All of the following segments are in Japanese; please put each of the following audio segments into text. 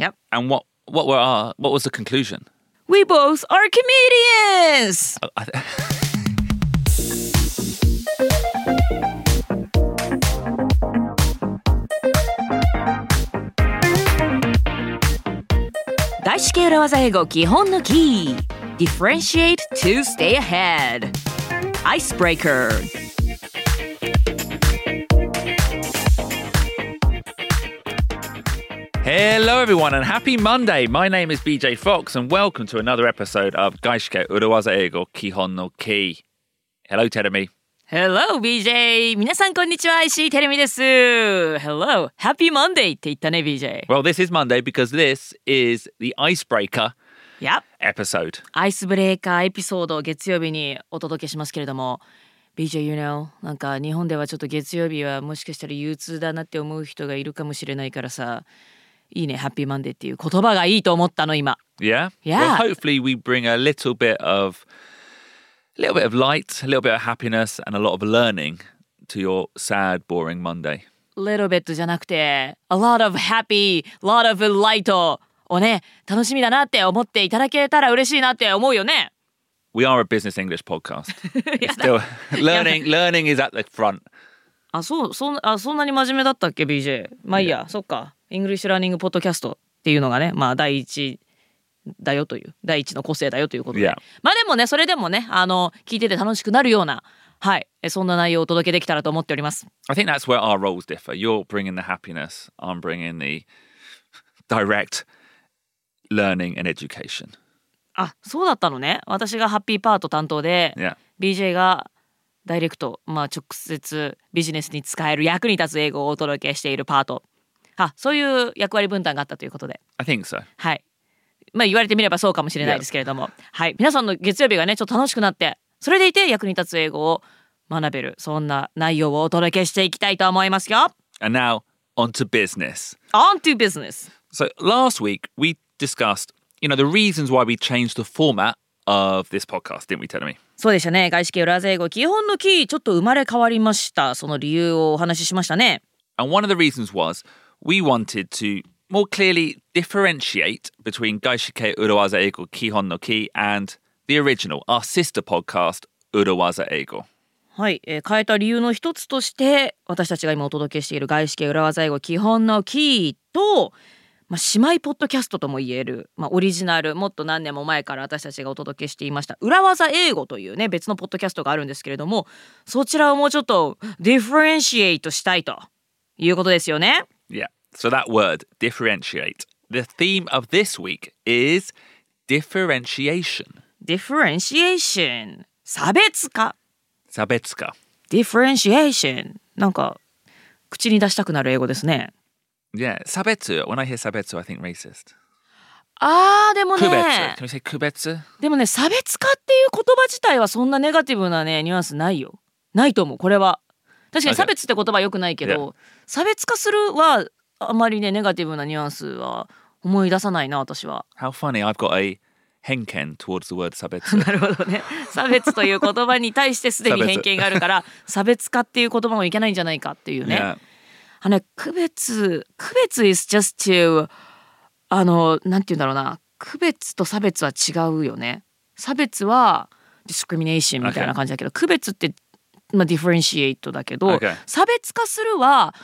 Yep. And what what were our what was the conclusion? We both are comedians. I, I, Differentiate to stay ahead. Icebreaker Hello, everyone, and happy Monday. My name is BJ Fox, and welcome to another episode of Gaishike Urawaza Ego Kihon no Ki. Hello, Teremi. Hello BJ 皆さんこんにちは石井てるみです Hello Happy Monday って言ったね BJ Well, this is Monday because this is the icebreaker Yep episode. アイスブレーカーエピソードを月曜日にお届けしますけれども BJ you know なんか日本ではちょっと月曜日はもしかしたら憂鬱だなって思う人がいるかもしれないからさ いいねハッピーマンデーっていう言葉がいいと思ったの今 Yeah? Yeah. Well, hopefully, we bring a little bit of. A little bit of light, a little bit of happiness, and a lot of learning to your sad, boring Monday. little bit じゃなくて a lot of happy lot of light をね楽しみだなって思っていただけたら嬉しいなって思うよね We are a business English podcast. Still learning. Learning is at the front. あそうそんあそんなに真面目だったっけ BJ まあいいやそっか English learning podcast っていうのがねまあ第一だよという第一の個性だよということで、Yeah. まあでもねそれでもねあの聞いてて楽しくなるようなはいえそんな内容をお届けできたらと思っております I think that's where our roles differ. You're bringing the happiness. I'm bringing the direct learning and education. あそうだったのね私がハッピーパート担当で、Yeah. BJ がダイレクト、まあ、直接ビジネスに使える役に立つ英語をお届けしているパートあそういう役割分担があったということで。I think so. はい。まあ言われてみればそうかもしれないですけれども、はい。皆さんの月曜日がねちょっと楽しくなってそれでいて役に立つ英語を学べるそんな内容をお届けしていきたいと思いますよ。And now on to business. On to business. So last week we discussed, you know, the reasons why we changed the format of this podcast, didn't we, tell me? そうでしたね。外資系裏技英語基本のキーちょっと生まれ変わりました。その理由をお話ししましたね。And one of the reasons was we wanted to more clearly differentiate between Gaishike Urawaza Eigo Kihon no Ki and the original, our sister podcast, Urawaza Eigo. はい、えー変えた理由の一つとして私たちが今お届けしている外資系裏技英語基本のキーと、まあ、姉妹ポッドキャストとも言える、まあ、オリジナルもっと何年も前から私たちがお届けしていました裏技英語というね別のポッドキャストがあるんですけれどもそちらをもうちょっと differentiate したいということですよね。Yeah. So that word, differentiate. The theme of this week is differentiation. differentiation 差別化ーションなんか口に出したくなる英語ですね。Yeah, sabetsu. When I hear sabetsu, I think racist. あーでもね. Can we say kubetsu? でもね差別化っていう言葉自体はそんなネガティブなねニュアンスないよないと思うこれは確かに.差別って言葉良くないけど、差別化するはあまりねネガティブなニュアンスは思い出さないな私は How funny. I've got a henken towards the word sabetsu. なるほどね差別という言葉に対してすでに差 別偏見があるから差別化っていう言葉もいけないんじゃないかっていうね yeah. あのね区別区別 is just to あのなんて言うんだろうな区別と差別は違うよね差別は discrimination みたいな感じだけど、区別ってまあ differentiate だけど、Okay. 差別化するは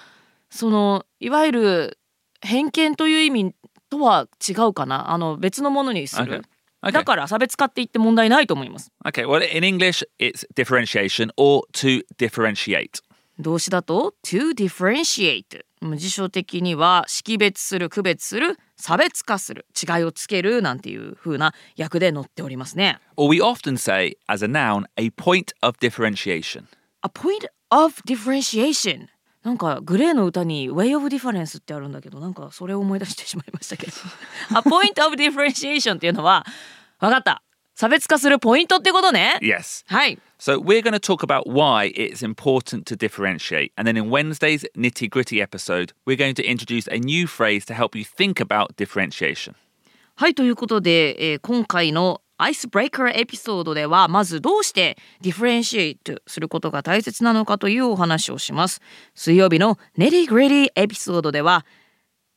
そのいわゆる偏見という意味とは違うかなあの別のものにする、Okay. だから差別化って言って問題ないと思います Okay, well, in English, it's differentiation or to differentiate. 動詞だと to differentiate 辞書的には識別する区別する差別化する違いをつけるなんていう風な訳で載っておりますね Or we often say, as a noun, a point of differentiation. A point of differentiation なんかグレーの歌に Way of Difference ってあるんだけどなんかそれを思い出してしまいましたけど A point of differentiation っていうのは分かった差別化するポイントってことね Yes. はい So we're going to talk about why it's important to differentiate. And then in Wednesday's nitty gritty episode, we're going to introduce a new phrase to help you think about differentiation. はいということで、えー今回のアイスブレイカーエピソードではまずどうしてディフェレンシエイトすることが大切なのかというお話をします水曜日のネリグレディエピソードでは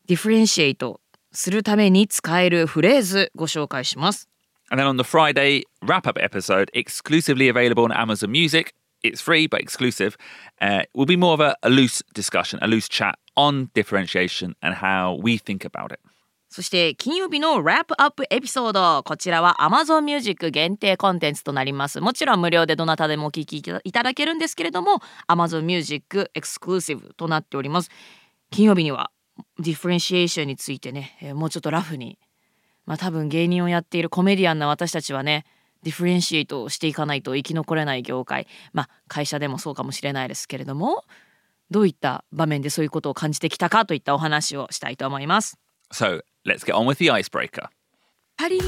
ディフェレンシエイトするために使えるフレーズご紹介します。And then on the Friday wrap up episode, exclusively available on Amazon Music, it's free but exclusive, uh, will be more of a, a loose discussion, a loose chat on differentiation and how we think about it. そして金曜日のラップアップエピソードこちらは Amazon Music 限定コンテンツとなります。もちろん無料でどなたでもお聞きいただけるんですけれども Amazon Music エクスクルーシブとなっております。金曜日にはディフェンシエーションについてね、えーもうちょっとラフに。まあ多分芸人をやっているコメディアンな私たちはねディフェンシエイトをしていかないと生き残れない業界。まあ会社でもそうかもしれないですけれどもどういった場面でそういうことを感じてきたかといったお話をしたいと思います。So let's get on with the icebreaker. パリン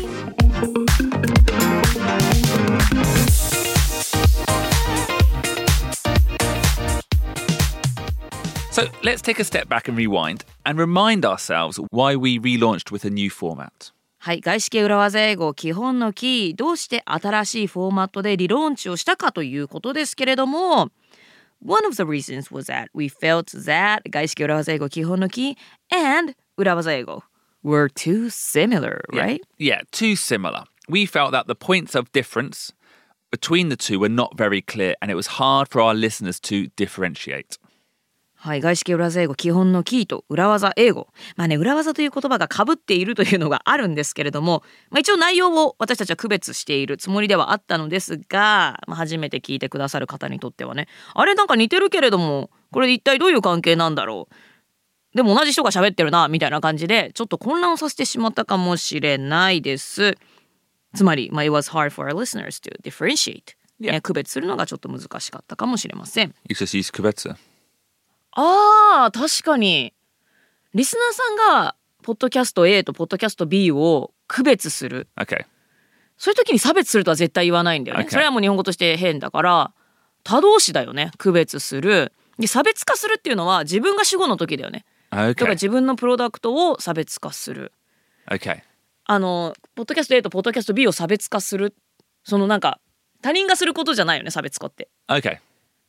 So let's take a step back and rewind and remind ourselves why we relaunched with a new format. はい外資系裏技英語基本のキーどうして新しいフォーマットでリローンチをしたかということですけれども One of the reasons was that we felt that 外資系裏技英語基本のキー and 裏技英語 were too similar, right? Yeah, too similar. We felt that the points of difference between the two were not very clear and it was hard for our listeners to differentiate. はい、外資系裏技英語基本のキーと裏技英語。まあね、裏技という言葉が被っているというのがあるんですけれども、まあ、一応内容を私たちは区別しているつもりではあったのですが、まあ、初めて聞いてくださる方にとってはね、あれなんか似てるけれども、これ一体どういう関係なんだろう。でも同じ人が喋ってるな、みたいな感じで、ちょっと混乱をさせてしまったかもしれないです。つまり、まあ、it was hard for our listeners to differentiate、Yeah. ね区別するのがちょっと難しかったかもしれません。You just use kubetsu. あー確かにリスナーさんがポッドキャスト A とポッドキャスト B を区別する Okay. そういう時に差別するとは絶対言わないんだよね、Okay. それはもう日本語として変だから他動詞だよね区別するで差別化するっていうのは自分が主語の時だよねとか.自分のプロダクトを差別化する Okay. あのポッドキャスト A とポッドキャスト B を差別化するそのなんか他人がすることじゃないよね差別化って Okay.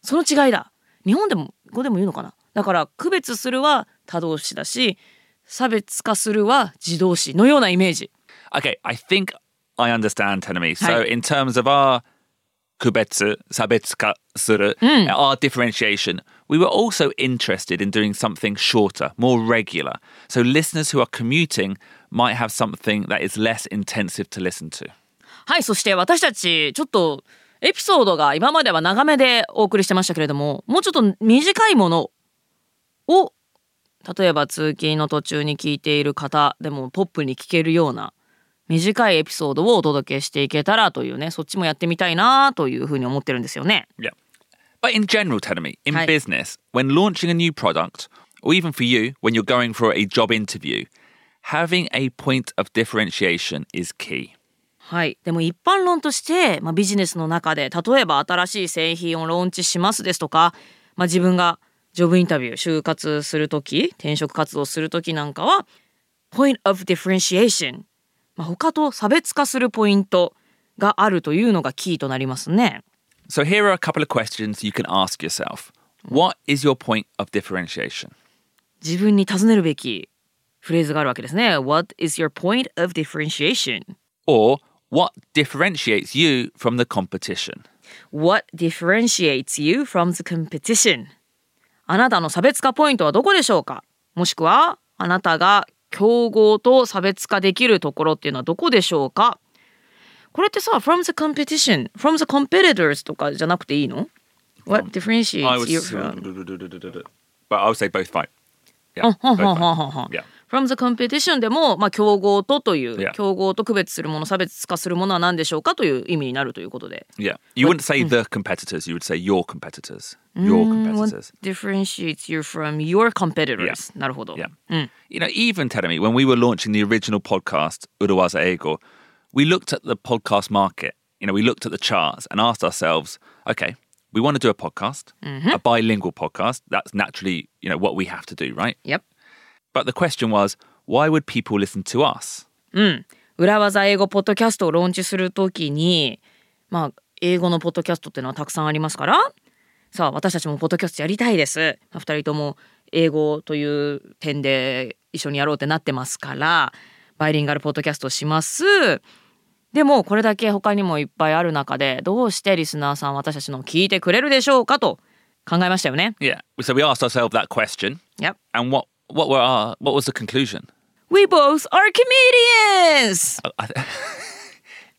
その違いだ日本でも語でも言うのかな？だから区別するは他動詞だし差別化するは自動詞のようなイメージ Okay. I think I understand, Tenemi. So, in terms of our kubetsu, sabetsuka suru, our differentiation, we were also interested in doing something shorter, more regular. So, listeners who are commuting might have something that is less intensive to listen to. はいそして私たちちょっとエピソードが今までは長めでお送りしてましたけれどももうちょっと短いものを例えば通勤の途中に聞いている方でもポップに聞けるような短いエピソードをお届けしていけたらというねそっちもやってみたいなというふうに思ってるんですよね。Yeah. But in general, Tenemi, in Hi. business, when launching a new product, or even for you, when you're going for a job interview, having a point of differentiation is key. はい、でも一般論として、まあ、ビジネスの中で例えば新しい製品をローンチしますですとか、まあ、自分がジョブインタビュー就活する時転職活動する時なんかは point of differentiation、まあ、他と差別化するポイントがあるというのがキーとなりますね。So here are a couple of questions you can ask yourself. What is your point of differentiation? 自分に尋ねるべきフレーズがあるわけですね。What is your point of differentiation? Or what differentiates you from the competition? What differentiates you from the competition? あなたの差別化ポイントはどこでしょうかもしくはあなたが競合と差別化できるところっていうのはどこでしょうかこれってさ from the competition from the competitors とかじゃなくていいの What differentiates you from but I would say both fine. Yeah, both fine. Yeah. from the competition でも、まあ、競合とという、Yeah. 競合と区別するもの差別化するものは何でしょうかという意味になるということで Yeah. You wouldn't say the competitors, you would say your competitors. Your What competitors. differentiates you from your competitors、なるほど、Yeah. うん、You know, even telling me when we were launching the original podcast, Urawaza Ego, we looked at the podcast market. You know, we looked at the charts and asked ourselves, okay, we want to do a podcast, a bilingual podcast. That's naturally, you know, what we have to do, right? Yep But the question was, why would people listen to us? 裏技英語ポッドキャストをローンチするときにまあ英語のポッドキャストっていうのはたくさんありますからさあ私たちもポッドキャストやりたいです、まあ、2人とも 英語という点で一緒にやろうってなってますからバイリンガルポッドキャストをします でもこれだけ他にもいっぱいある中でどうしてリスナーさん私たちのを聞いてくれるでしょうかと考えましたよね Yeah. So we asked ourselves that question, Yep. and what what were our what was the conclusion? We both are comedians!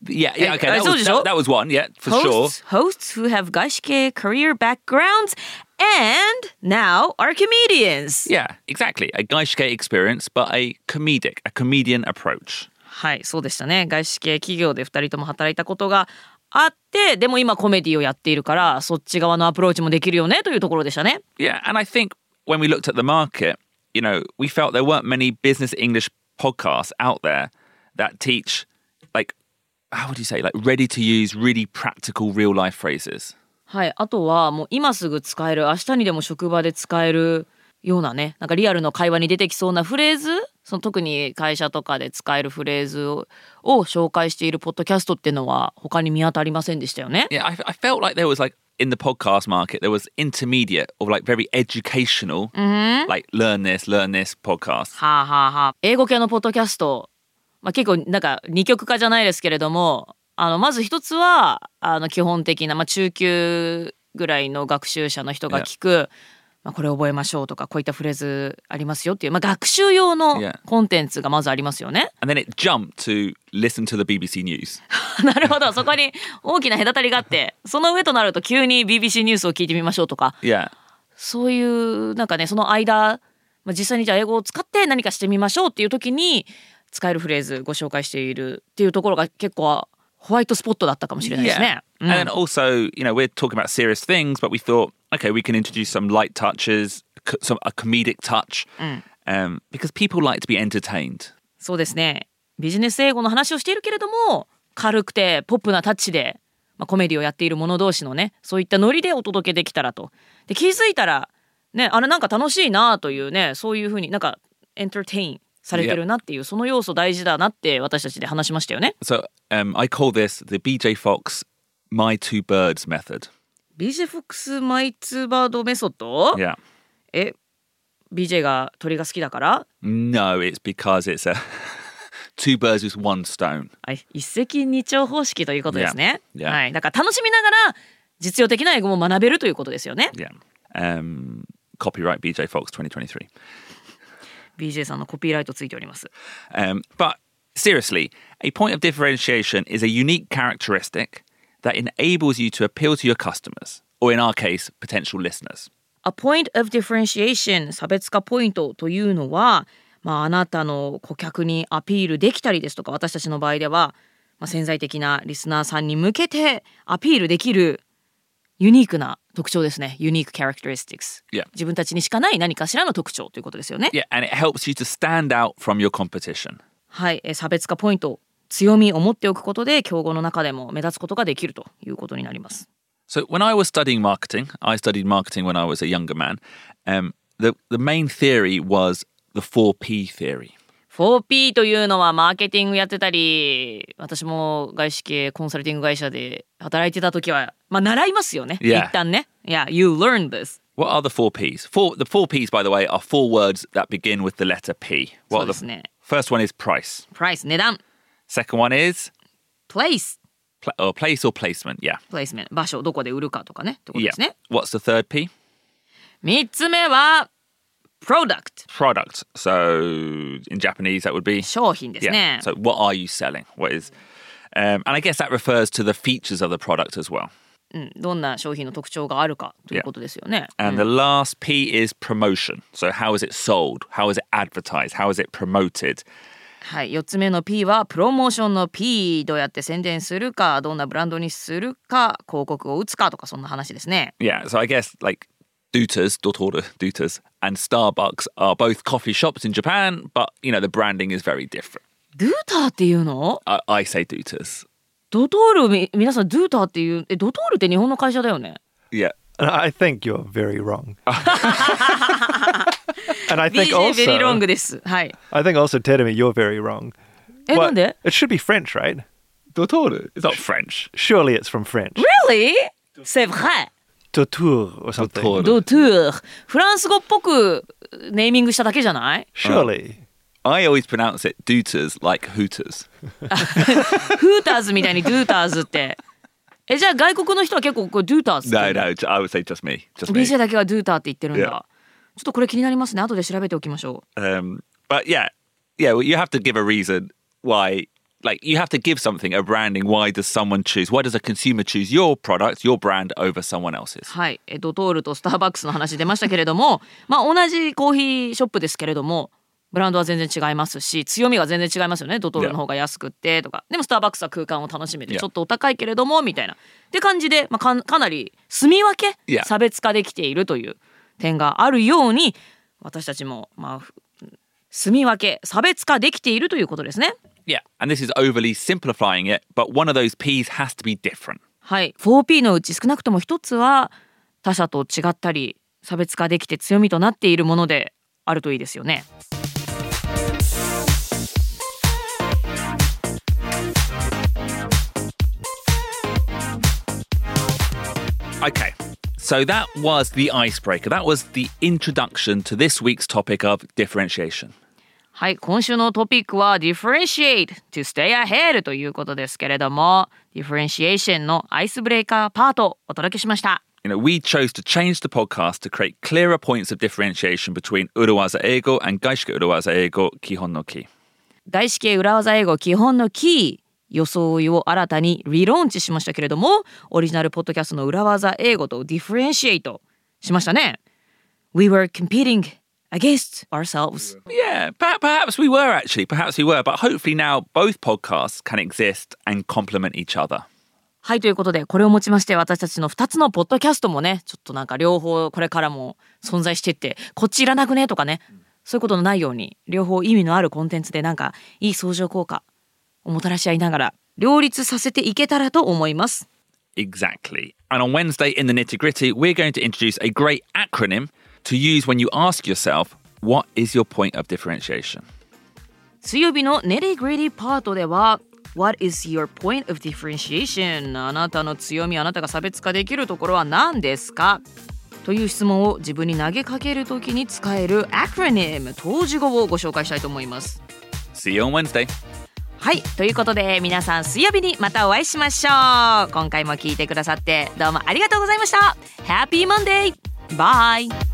Yeah, yeah, okay, that was, that, that was one, yeah, for sure. hosts, hosts who have 外資系 career backgrounds and now are comedians. Yeah, exactly. A gaishike experience, but a comedic, a comedian approach. はい、そうでしたね。外資系企業で2人とも働いたことがあって、でも今コメディをやっているから、そっち側のアプローチもできるよねというところでしたね。Yeah, and I think when we looked at the market, you know, we felt there weren't many business English podcasts out there that teach, like, how would you say, like, ready to use, really practical real life phrases. はい、あとはもう今すぐ使える、明日にでも職場で使えるようなね、なんかリアルの会話に出てきそうなフレーズ、その特に会社とかで使えるフレーズをを紹介しているポッドキャストっていうのは他に見当たりませんでしたよね？Yeah, I, I felt like there was, like, in the podcast market, there was intermediate or, like, very educational, like, learn this, learn this podcast. はあはあはあ。英語系のポッドキャスト、まあ、結構なんか二極化じゃないですけれども、あのまず一つはあの基本的な、まあ、中級ぐらいの学習者の人が聞く、まあ、これ覚えましょうとかこういったフレーズありますよっていう、まあ、学習用の.コンテンツがまずありますよね。And then it jumped to listen to the BBC News. なるほどそこに大きな隔たりがあってその上となると急に BBC ニュースを聞いてみましょうとか Yeah. そういうなんかねその間、まあ、実際にじゃあ英語を使って何かしてみましょうっていう時に使えるフレーズご紹介しているっていうところが結構ホワイトスポットだったかもしれないです Yeah. ね。うん And then also, you know, we're talking about serious things, but we thought, okay, we can introduce some light touches, some a comedic touch, um, because people like to be entertained. そうですねビジネス英語の話をしているけれども軽くてポップなタッチで、まあ、コメディをやっている者同士のねそういったノリでお届けできたらと。で気づいたらねあれなんか楽しいなというねそういうふうになんかエンターテインされてるなっていうその要素大事だなって私たちで話しましたよね。So um, I call this the BJ Fox My Two Birds method. BJ フォックスマイツーバードメソッド Yeah. え BJ が鳥が好きだから No, it's because it's a two birds with one stone. はい一石二鳥方式ということですね。Yeah. Yeah. はい、だから楽しみながら実用的な英語も学べるということですよね。Yeah. Um, copyright BJ Fox 2023. BJ さんのコピーライトついております。Um, but seriously, a point of differentiation is a unique characteristic that enables you to appeal to your customers, or in our case, potential listeners. A point of differentiation 差別化ポイントというのは、まあ、あなたの顧客にアピールできたりですとか私たちの場合では、まあ、潜在的なリスナーさんに向けてアピールできるユニークな特徴ですね。ユニーク characteristics。Yeah. 自分たちにしかない何かしらの特徴ということですよね。Yeah, and it helps you to stand out from your competition. はい、えー差別化ポイント強みを持っておくことで競合の中でも目立つことができるということになります。So when I was studying marketing, I studied marketing when I was a younger man. Um, the the main theory was the four P theory. 4P というのはマーケティングやってたり私も外資系コンサルティング会社で働いてた時はまあ習いますよね、Yeah. 一旦ね。いや、You learn this. What are the four P's? Four the four P's, by the way, are four words that begin with the letter P. What そう are で the すね。first one is price. Price 値段 Second one is Place pl- or place or placement. Yeah. Placement 場所どこで売るかとかねってことで Yeah. すね。What's the third P? 三つ目は Product Product. So in Japanese, that would be 商品ですね yeah.。So what are you selling? What is um, and I guess that refers to the features of the product as well. うん、どんな商品の特徴があるかということですよね。And the last P is promotion. So how is it sold? How is it advertised? How is it promoted? はい、4つ目の P はプロモーションの P どうやって宣伝するかどんなブランドにするか広告を打つかとかそんな話ですね。Yeah. So I guess like Dutas, Dotora, Dutas, and Starbucks are both coffee shops in Japan, but you know the branding is very different. ドゥーターっていうの I, I say Dutas. ドトールみ皆さんドゥーターっていうえドトールって日本の会社だよね。 Yeah. I think you're very wrong. and I think BJ ベリーロン also, グです。はい。 I think also, Terumi, you're very wrong. え、 What- なんで It should be French, right? Dotora. It's not French. Surely it's from French. Really? C'est vrai. Tour or something. Tour. ドトゥーフランス語っぽくネーミングしただけじゃない Surely. I always pronounce it dooters like hooters. フーターズみたいにドゥーターズってえじゃあ外国の人は結構これドゥーターズって No, no, I would say just me. Just me. BJ だけはドゥーターって言ってるんだ.ちょっとこれ気になりますね後で調べておきましょう Um, but yeah, yeah, well, you have to give a reason why. Like you have to give something a branding. Why does someone choose? Why does a consumer choose your product, your brand over someone else's? はい、えドトールとスターバックスの話出ましたけれども、まあ同じコーヒーショップですけれども、ブランドは全然違いますし、強みが全然違いますよね。ドトールの方が安くってとか、でもスターバックスは空間を楽しめて.ちょっとお高いけれどもみたいな。って感じで、まあかんかなり住み分け.差別化できているという点があるように、私たちもまあふ住み分け差別化できているということですね。Yeah, and this is overly simplifying it, but one of those P's has to be different. はい、4P のうち少なくとも一つは他者と違ったり差別化できて強みとなっているものであるといいですよね。 Okay, so that was the icebreaker. That was the introduction to this week's topic of differentiation. はい、今週のトピックは differentiate to stay ahead ということですけれども、differentiation のアイスブレイカーパートをお届けしました。You know, we chose to change the podcast to create clearer points of differentiation between Urawaza Eigo and Gaishika Urawaza Eigo Kihon no Ki. 外資系裏技英語基本のキー装いを新たにリローンチしましたけれどもオリジナルポッドキャストの裏技英語とディフレンシエイトしましたね We were competing against ourselves Yeah, per- perhaps we were actually, perhaps we were, but hopefully now both podcasts can exist and complement each other. はいということでこれをもちまして私たちの2つのポッドキャストもねちょっとなんか両方これからも存在してってこっちいらなくねとかねそういうことのないように両方意味のあるコンテンツでなんかいい相乗効果をもたらし合いながら両立させていけたらと思います Exactly. And on Wednesday in the nitty gritty, we're going to introduce a great acronym to use when you ask yourself, what is your point of differentiation? 水曜日のネリグリディパートでは What is your point of differentiation? あなたの強み、あなたが差別化できるところは何ですか？という質問を自分に投げかけるときに使えるアクロニム、当時語をご紹介したいと思います。See you on Wednesday. はい、ということで皆さん水曜日にまたお会いしましょう。今回も聞いてくださってどうもありがとうございました。Happy Monday! Bye!